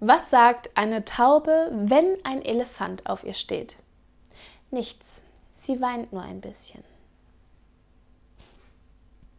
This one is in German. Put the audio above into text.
Was sagt eine Taube, wenn ein Elefant auf ihr steht? Nichts, sie weint nur ein bisschen.